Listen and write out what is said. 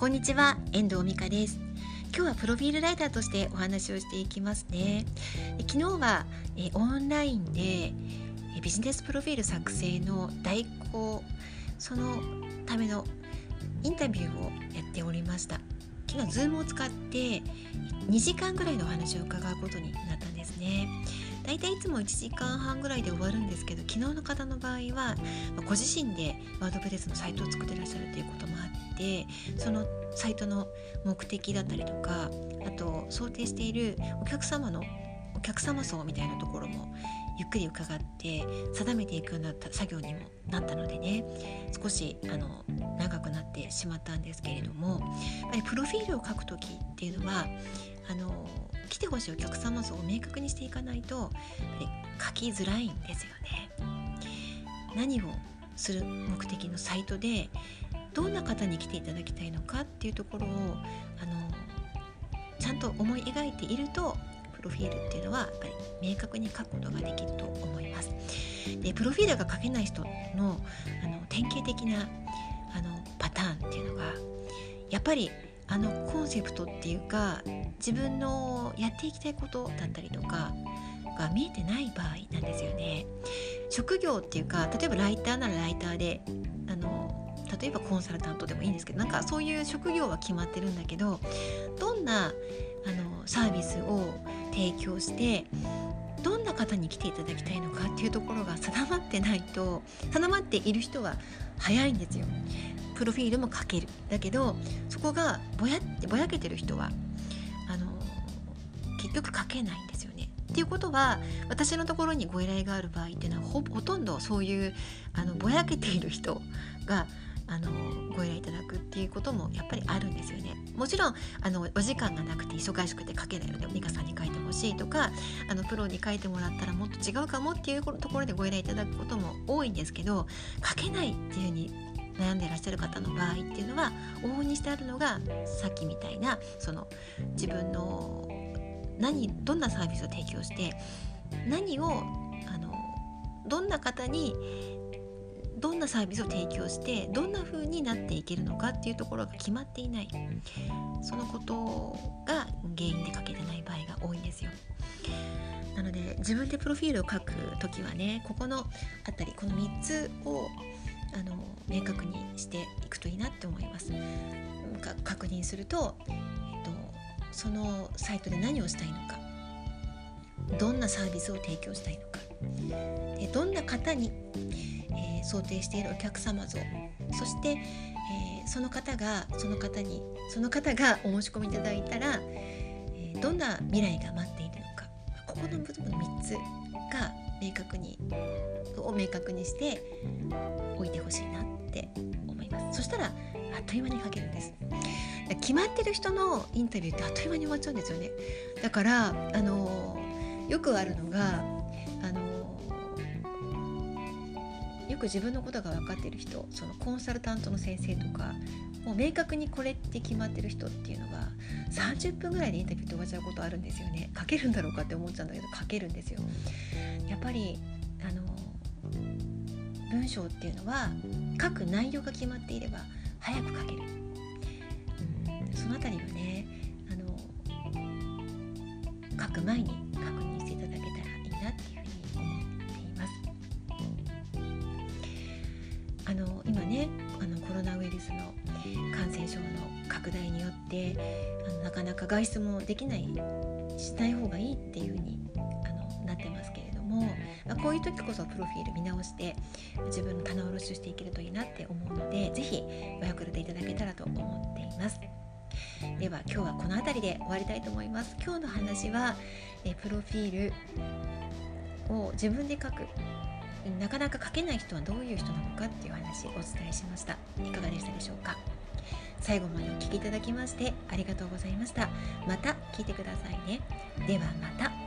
こんにちは遠藤美香です。今日はプロフィールライターとしてお話をしていきますね。昨日はえオンラインでビジネスプロフィール作成の代行そのためのインタビューをやっておりました。昨日 Zoom を使って2時間ぐらいのお話を伺うことになったんですね。大体いつも1時間半ぐらいで終わるんですけど昨日の方の場合はご自身でワードプレスのサイトを作ってらっしゃるということもあってそのサイトの目的だったりとかあと想定しているお客様のお客様層みたいなところもゆっくり伺って定めていくような作業にもなったのでね少しあの長くなってしまったんですけれどもやっぱりプロフィールを書く時っていうのはてほしいお客様像を明確にしていかないとやっぱり書きづらいんですよね。何をする目的のサイトでどんな方に来ていただきたいのかっていうところをあのちゃんと思い描いているとプロフィールっていうのはやっぱり明確に書くことができると思います。でプロフィールが書けない人のあの典型的なあのパターンっていうのがやっぱりあのコンセプトっていうか自分のやっていきたいことだったりとかが見えてない場合なんですよね。職業っていうか例えばライターならライターであの例えばコンサルタントでもいいんですけどなんかそういう職業は決まってるんだけどどんなあのサービスを提供してどんな方に来ていただきたいのかっていうところが定まってないと定まっている人は早いんですよ。プロフィールも書けるだけどそこがぼやぼやけてる人はあの結局書けないんですよね。っていうことは私のところにご依頼がある場合っていうのはほほとんどそういうあのぼやけている人があのご依頼いただくっていうこともやっぱりあるんですよね。もちろんあのお時間がなくて忙しくて書けないので美香さんに書いてほしいとかあのプロに書いてもらったらもっと違うかもっていうところでご依頼いただくことも多いんですけど書けないっていうふうに悩んでいらっしゃる方の場合っていうのは往々にしてあるのがさっきみたいなその自分の何どんなサービスを提供して何をあのどんな方にどんなサービスを提供してどんな風になっていけるのかっていうところが決まっていないそのことが原因で書けてない場合が多いんですよ。なので自分でプロフィールを書く時はねここの辺りこの3つをあの明確にしていくといいなって思います。確認すると、えっと、そのサイトで何をしたいのかどんなサービスを提供したいのかでどんな方にえー、想定しているお客様像そして、えー、その方がその方にその方がお申し込みいただいたら、えー、どんな未来が待っているのかここの部分の3つが明確にを明確にしておいてほしいなって思います。そしたらあっという間に書けるんです。決まってる人のインタビューってあっという間に終わっちゃうんですよね。だからあのよくあるのがあのよく自分のことが分かっている人そのコンサルタントの先生とかもう明確にこれって決まってる人っていうのは30分ぐらいでインタビューって終わっちゃうことあるんですよね。書けるんだろうかって思っちゃうんだけど書けるんですよ。やっぱりあの文章っていうのは書く内容が決まっていれば早く書ける、うん、その辺りはねあの書く前に確認症の拡大によってあのなかなか外出もできないしない方がいいっていう風にあのなってますけれども、まあ、こういう時こそプロフィール見直して自分の棚卸しをしていけるといいなって思うので是非ご役立ていただけたらと思っています。では今日はこの辺りで終わりたいと思います。今日の話はえプロフィールを自分で書くなかなか書けない人はどういう人なのかっていう話をお伝えしましたいかがでしたでしょうか？最後までお聴きいただきましてありがとうございました。また聞いてくださいね。ではまた。